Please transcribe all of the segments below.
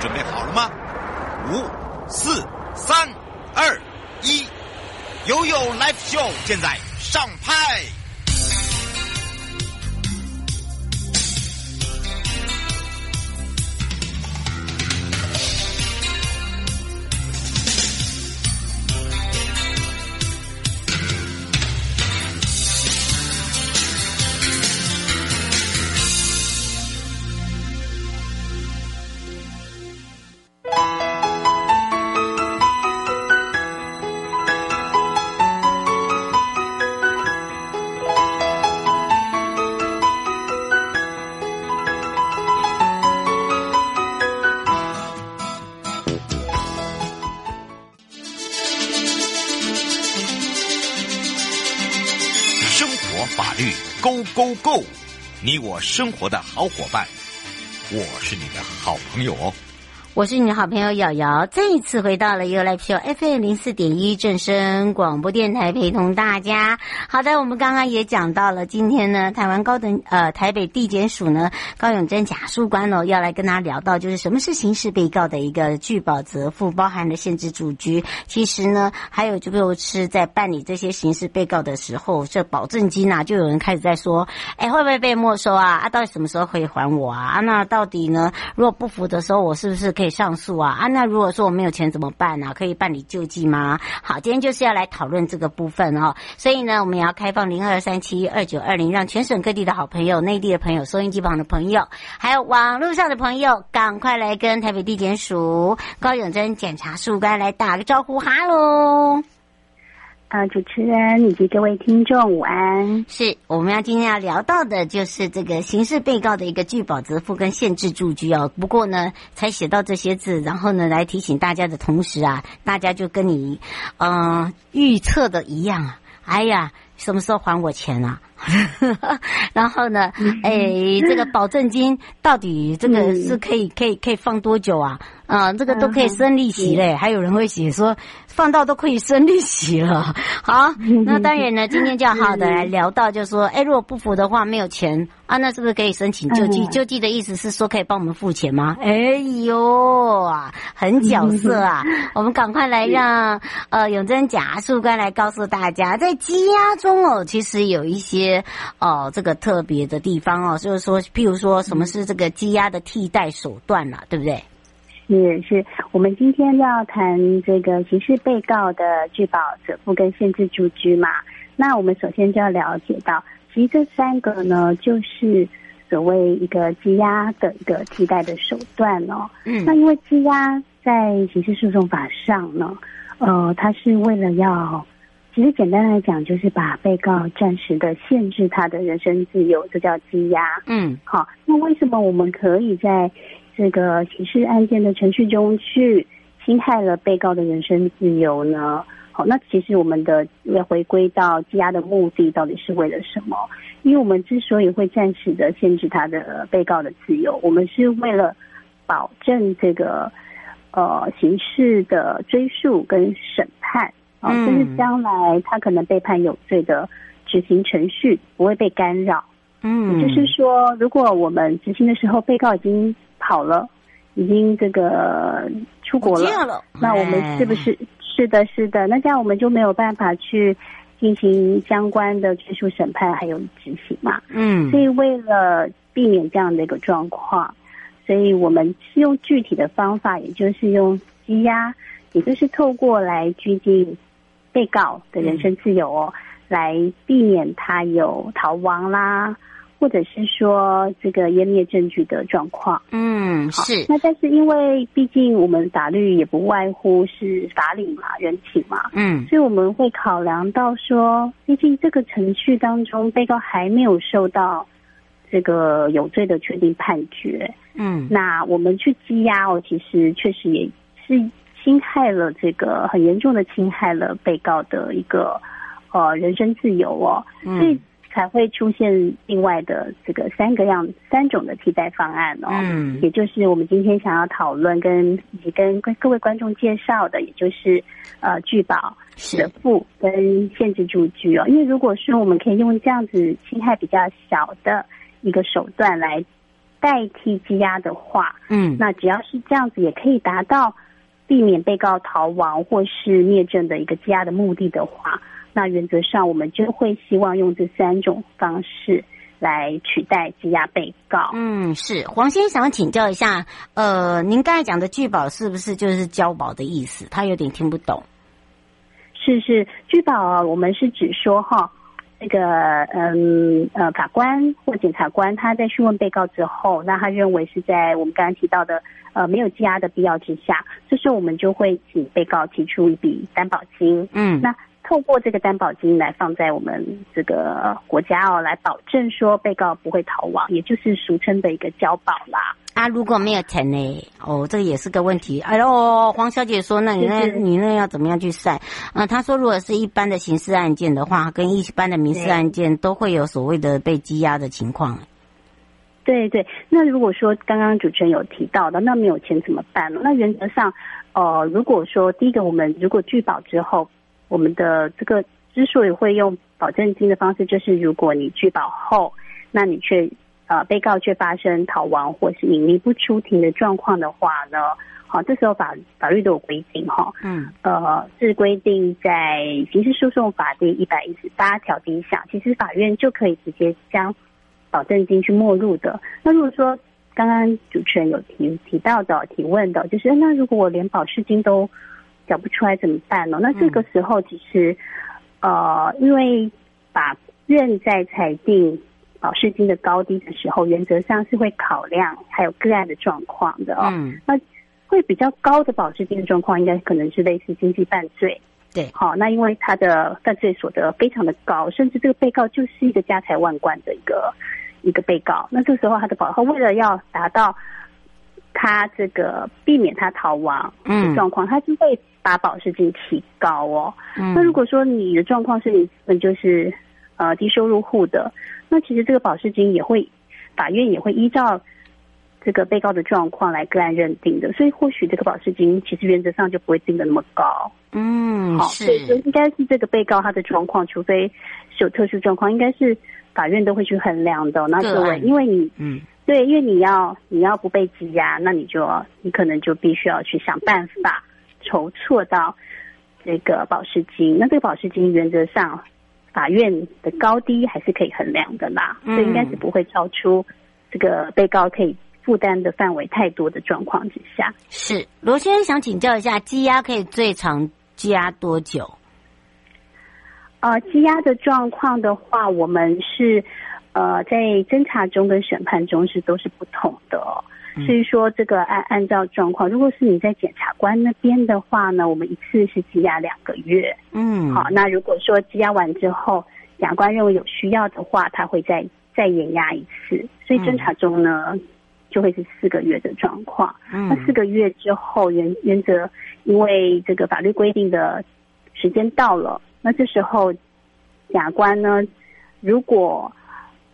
准备好了吗？五、四、三、二、一，悠悠 Live Show 现在上拍。Go Go，你我生活的好伙伴，我是你的好朋友哦。我是你的好朋友瑶瑶，再一次回到了 ufa 零四点一正声广播电台，陪同大家。好的，我们刚刚也讲到了，今天呢，台湾高等呃台北地检署呢高永珍假书官哦，要来跟大家聊到，就是什么是刑事被告的一个具保责付，包含了限制住居。其实呢，还有就是在办理这些刑事被告的时候，这保证金呐、就有人开始在说，哎，会不会被没收啊？啊，到底什么时候可以还我啊？啊，那到底呢，如果不服的时候，我是不是可以？上诉啊啊！那如果说我没有钱怎么办呢、可以办理救济吗？好，今天就是要来讨论这个部分哦。所以呢，我们也要开放零二三七二九二零，让全省各地的好朋友、内地的朋友、收音机旁的朋友，还有网络上的朋友，赶快来跟台北地检署高永珍检察署官来打个招呼，哈喽。呃，主持人以及各位听众，午安。是，我们要今天要聊到的，就是这个刑事被告的一个拒保责付跟限制住居哦。不过呢，才写到这些字，然后呢，来提醒大家的同时啊，大家就跟你，嗯、呃，预测的一样啊。哎呀，什么时候还我钱啊？然后呢，哎，这个保证金到底这个是可以可以可以放多久啊？啊，这个都可以生利息嘞。还有人会写说。放到都可以生利息了，好，那当然呢，今天就要好好的来聊到，就是说，哎，如果不服的话，没有钱啊，那是不是可以申请救济？救济的意思是说可以帮我们付钱吗？哎呦啊，很角色啊！我们赶快来让呃永珍检察官来告诉大家，在羁押中哦，其实有一些哦这个特别的地方哦，就是说，譬如说什么是这个羁押的替代手段了，对不对？是是，我们今天要谈这个刑事被告的拒保责付跟限制住居嘛。那我们首先就要了解到，其实这三个呢，就是所谓一个羁押的一个替代的手段哦。嗯。那因为羁押在刑事诉讼法上呢，呃，它是为了要，其实简单来讲，就是把被告暂时的限制他的人身自由，这叫羁押。嗯。好，那为什么我们可以在这个刑事案件的程序中去侵害了被告的人身自由呢？好，那其实我们的要回归到羁押的目的到底是为了什么？因为我们之所以会暂时的限制他的被告的自由，我们是为了保证这个呃刑事的追诉跟审判啊，就是将来他可能被判有罪的执行程序不会被干扰。嗯，就是说，如果我们执行的时候，被告已经跑了，已经这个出国了，了那我们是不是是的，是的？那这样我们就没有办法去进行相关的追诉审判还有执行嘛？嗯，所以为了避免这样的一个状况，所以我们是用具体的方法，也就是用羁押，也就是透过来拘禁被告的人身自由哦，嗯、来避免他有逃亡啦。或者是说这个湮灭证据的状况，嗯，是。那但是因为毕竟我们法律也不外乎是法理嘛、人情嘛，嗯，所以我们会考量到说，毕竟这个程序当中，被告还没有受到这个有罪的确定判决，嗯，那我们去羁押哦，其实确实也是侵害了这个很严重的侵害了被告的一个呃人身自由哦，嗯、所以。才会出现另外的这个三个样三种的替代方案哦，嗯，也就是我们今天想要讨论跟以及跟各位观众介绍的，也就是呃拒保责付跟限制住居哦，因为如果说我们可以用这样子侵害比较小的一个手段来代替羁押的话，嗯，那只要是这样子，也可以达到避免被告逃亡或是灭证的一个羁押的目的的话，那原则上我们就会希望用这三种方式来取代羁押被告。嗯，是黄先生想请教一下，呃，您刚才讲的拒保是不是就是交保的意思？他有点听不懂。是是，拒保啊，我们是指说哈。那个嗯呃，法官或检察官他在讯问被告之后，那他认为是在我们刚刚提到的呃没有羁押的必要之下，这时候我们就会请被告提出一笔担保金。嗯，那透过这个担保金来放在我们这个国家哦，来保证说被告不会逃亡，也就是俗称的一个交保啦。啊，如果没有钱呢？哦，这个也是个问题。哎呦，黄小姐说，那你那，你那要怎么样去算？嗯、呃，她说，如果是一般的刑事案件的话，跟一般的民事案件都会有所谓的被羁押的情况。对对，那如果说刚刚主持人有提到的，那没有钱怎么办呢？那原则上，呃，如果说第一个，我们如果拒保之后，我们的这个之所以会用保证金的方式，就是如果你拒保后，那你却。呃，被告却发生逃亡或是隐匿不出庭的状况的话呢，好，这时候法法律都有规定哈，嗯，呃，是规定在刑事诉讼法第一百一十八条第一项，其实法院就可以直接将保证金去没入的。那如果说刚刚主持人有提提到的提问的，就是那如果我连保释金都缴不出来怎么办呢？那这个时候其实，呃，因为法院在裁定。保释金的高低的时候，原则上是会考量还有个案的状况的哦。嗯，那会比较高的保释金的状况，应该可能是类似经济犯罪。对，好，那因为他的犯罪所得非常的高，甚至这个被告就是一个家财万贯的一个一个被告。那这时候他的保，他为了要达到他这个避免他逃亡的状况，嗯，他就会把保释金提高哦。嗯，那如果说你的状况是你本就是呃低收入户的。那其实这个保释金也会，法院也会依照这个被告的状况来个案认定的，所以或许这个保释金其实原则上就不会定的那么高。嗯，好，是，所以应该是这个被告他的状况，除非是有特殊状况，应该是法院都会去衡量的。那各位，因为你，嗯，对，因为你要你要不被羁押，那你就你可能就必须要去想办法筹措到这个保释金。那这个保释金原则上。法院的高低还是可以衡量的啦，所以应该是不会超出这个被告可以负担的范围太多的状况之下。是罗先生想请教一下，羁押可以最长羁押多久？呃，羁押的状况的话，我们是呃在侦查中跟审判中是都是不同的哦。所以说，这个按按照状况，如果是你在检察官那边的话呢，我们一次是羁押两个月。嗯，好，那如果说羁押完之后，检察官认为有需要的话，他会再再延押一次。所以侦查中呢，嗯、就会是四个月的状况。嗯，那四个月之后，原原则因为这个法律规定的时间到了，那这时候检察官呢，如果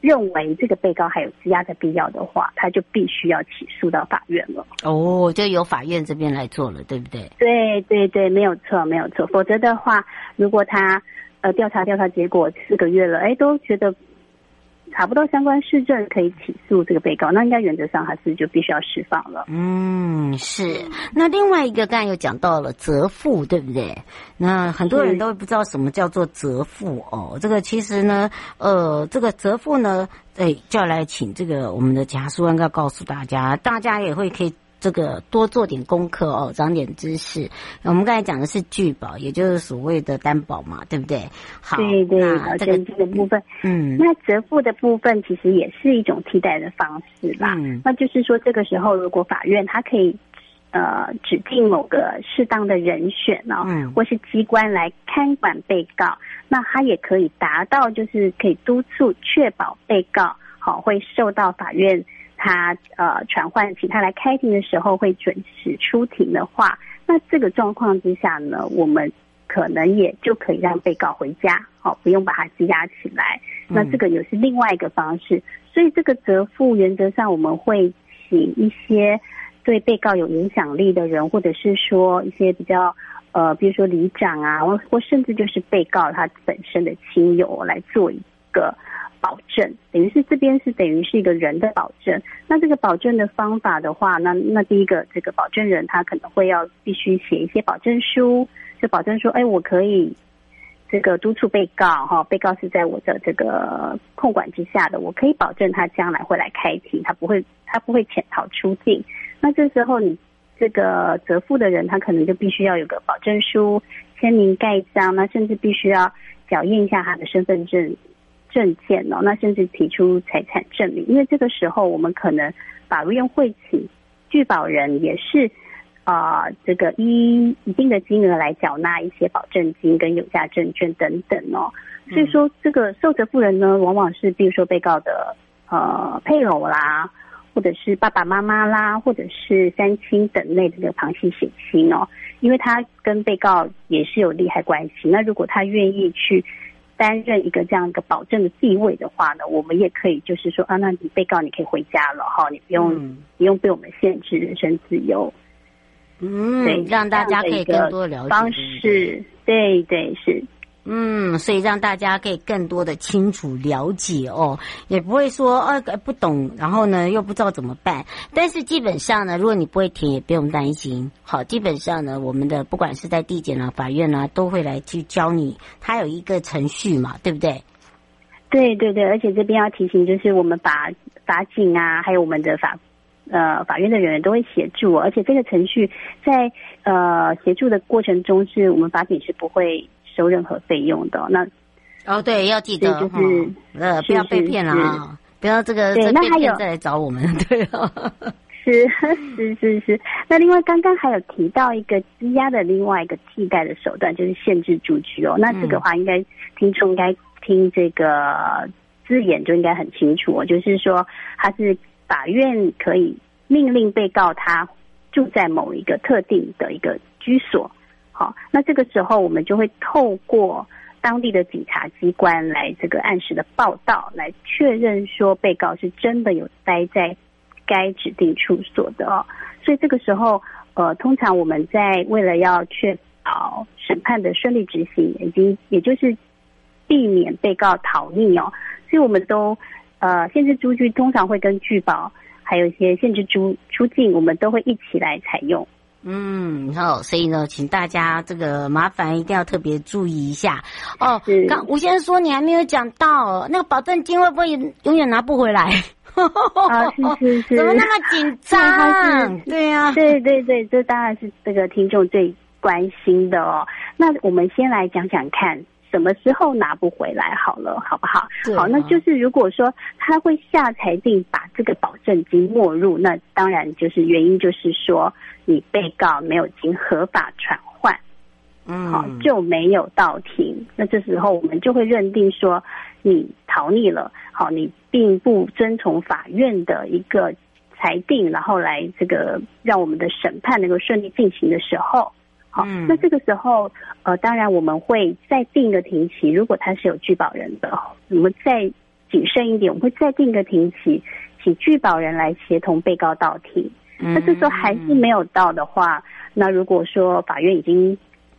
认为这个被告还有羁押的必要的话，他就必须要起诉到法院了。哦，就由法院这边来做了，对不对？对对对，没有错，没有错。否则的话，如果他呃调查调查结果四个月了，哎，都觉得。查不到相关市政可以起诉这个被告，那应该原则上还是就必须要释放了。嗯，是。那另外一个刚才又讲到了折付，对不对？那很多人都不知道什么叫做折付哦。这个其实呢，呃，这个折付呢，哎，就要来请这个我们的检察官要告诉大家，大家也会可以。这个多做点功课哦，长点知识。我们刚才讲的是拒保，也就是所谓的担保嘛，对不对？好，对对，这个这个部分，嗯，那折付的部分其实也是一种替代的方式啦。嗯，那就是说，这个时候如果法院它可以呃指定某个适当的人选呢，嗯，或是机关来看管被告，那他也可以达到就是可以督促确保被告好会受到法院。他呃传唤，请他来开庭的时候会准时出庭的话，那这个状况之下呢，我们可能也就可以让被告回家，好，不用把他羁押起来。那这个也是另外一个方式。所以这个责付原则上，我们会请一些对被告有影响力的人，或者是说一些比较呃，比如说里长啊，或或甚至就是被告他本身的亲友来做一个。保证，等于是这边是等于是一个人的保证。那这个保证的方法的话，那那第一个这个保证人他可能会要必须写一些保证书，就保证说，哎，我可以这个督促被告哈，被告是在我的这个控管之下的，我可以保证他将来会来开庭，他不会他不会潜逃出境。那这时候你这个责付的人，他可能就必须要有个保证书，签名盖章，那甚至必须要缴验一下他的身份证。证件哦，那甚至提出财产证明，因为这个时候我们可能法院会请拒保人也是啊、呃，这个依一定的金额来缴纳一些保证金跟有价证券等等哦。所以说，这个受责付人呢，往往是比如说被告的呃配偶啦，或者是爸爸妈妈啦，或者是三亲等类的这个旁系血亲哦，因为他跟被告也是有利害关系。那如果他愿意去。担任一个这样一个保证的地位的话呢，我们也可以就是说啊，那你被告你可以回家了哈，你不用、嗯、不用被我们限制人身自由。嗯，对，让大家可以更多了解方式，对对是。嗯，所以让大家可以更多的清楚了解哦，也不会说呃不懂，然后呢又不知道怎么办。但是基本上呢，如果你不会填，也不用担心。好，基本上呢，我们的不管是在地检啊、法院啊，都会来去教你，它有一个程序嘛，对不对？对对对，而且这边要提醒，就是我们法法警啊，还有我们的法呃法院的人员都会协助，而且这个程序在呃协助的过程中，是我们法警是不会。收任何费用的那哦，对，要记得就是呃，不要被骗了啊，不要这个对，那还有再来找我们 对啊，是 是是是。那另外刚刚还有提到一个积压的另外一个替代的手段，就是限制住居哦。那这个话应该听众应该听这个字眼就应该很清楚哦，就是说他是法院可以命令被告他住在某一个特定的一个居所。好，那这个时候我们就会透过当地的警察机关来这个按时的报道，来确认说被告是真的有待在该指定处所的哦。所以这个时候，呃，通常我们在为了要确保审判的顺利执行，已经也就是避免被告逃匿哦，所以我们都呃限制出居通常会跟拒保，还有一些限制出出境，我们都会一起来采用。嗯，好，所以呢，请大家这个麻烦一定要特别注意一下哦。刚吴先生说你还没有讲到那个保证金会不会永远拿不回来？啊，是是是，怎么那么紧张？对呀、啊，对对对，这当然是这个听众最关心的哦。那我们先来讲讲看。什么时候拿不回来？好了，好不好？好，那就是如果说他会下裁定把这个保证金没入，那当然就是原因就是说你被告没有经合法传唤，嗯，好就没有到庭。那这时候我们就会认定说你逃匿了，好，你并不遵从法院的一个裁定，然后来这个让我们的审判能够顺利进行的时候。好，那这个时候，呃，当然我们会再定一个庭期。如果他是有拒保人的，我们再谨慎一点，我们会再定一个庭期，请拒保人来协同被告到庭。那这时候还是没有到的话，那如果说法院已经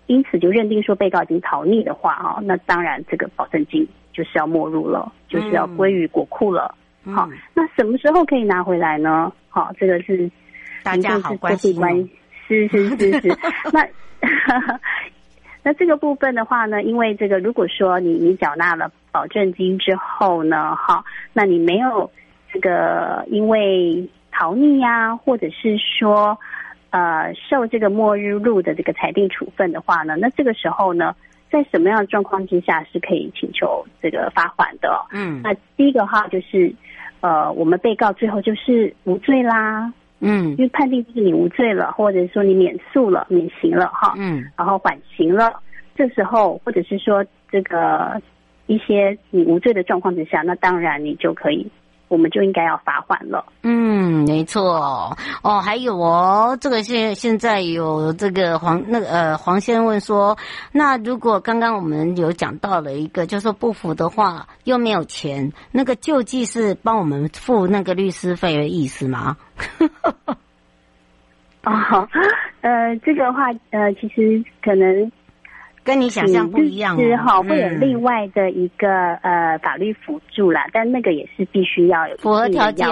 因此就认定说被告已经逃匿的话，哦，那当然这个保证金就是要没入了，就是要归于国库了。好，那什么时候可以拿回来呢？好，这个是大家好关心。是是是是，那 那这个部分的话呢，因为这个如果说你你缴纳了保证金之后呢，哈，那你没有这个因为逃匿呀，或者是说呃受这个末日录的这个裁定处分的话呢，那这个时候呢，在什么样的状况之下是可以请求这个发还的？嗯，那第一个哈就是呃，我们被告最后就是无罪啦。嗯，因为判定就是你无罪了，或者说你免诉了、免刑了，哈，嗯，然后缓刑了，这时候或者是说这个一些你无罪的状况之下，那当然你就可以，我们就应该要罚款了。嗯，没错哦，还有哦，这个现现在有这个黄那个呃黄先生问说，那如果刚刚我们有讲到了一个，就是说不服的话又没有钱，那个救济是帮我们付那个律师费的意思吗？哦，呃，这个话，呃，其实可能，跟你想象不一样、哦。是哈，会有另外的一个、嗯、呃法律辅助啦，但那个也是必须要有符合条件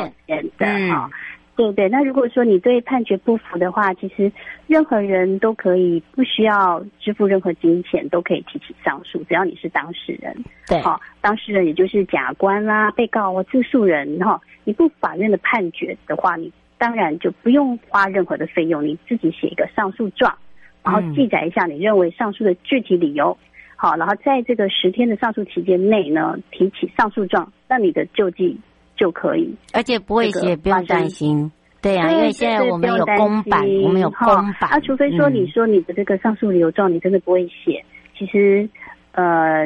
的哈。对对，那如果说你对判决不服的话，其实任何人都可以不需要支付任何金钱，都可以提起上诉，只要你是当事人。对，好，当事人也就是甲官啦、被告或自诉人哈。你不法院的判决的话，你当然就不用花任何的费用，你自己写一个上诉状，然后记载一下你认为上诉的具体理由。好，然后在这个十天的上诉期间内呢，提起上诉状，那你的救济。就可以，而且不会写，不用担心。对呀、啊，因为现在我们有公版，我们有公版。啊，除非说你说你的这个上诉理由状你真的不会写，其实呃，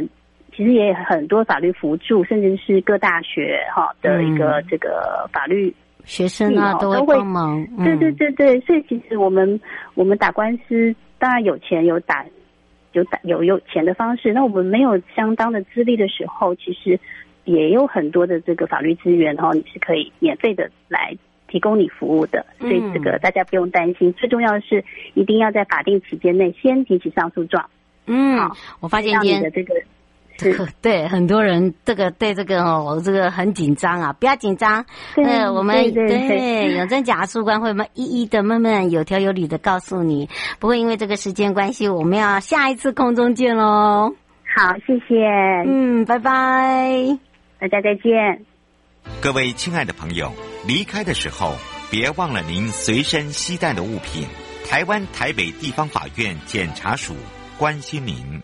其实也有很多法律辅助，甚至是各大学哈的一个这个法律学生啊都会帮忙。对对对对，所以其实我们我们打官司当然有钱有打有打有有钱的方式，那我们没有相当的资历的时候，其实。也有很多的这个法律资源，然后你是可以免费的来提供你服务的，所以这个大家不用担心。最重要的是，一定要在法定期间内先提起上诉状。嗯，好，我发现今天的这个是 对很多人这个对这个哦，这个很紧张啊，不要紧张。对，我们对永贞检察官会慢一一的慢慢有条有理的告诉你。不过因为这个时间关系，我们要下一次空中见喽。好，谢谢。嗯，拜拜。大家再见。各位亲爱的朋友，离开的时候别忘了您随身携带的物品。台湾台北地方法院检察署关心您。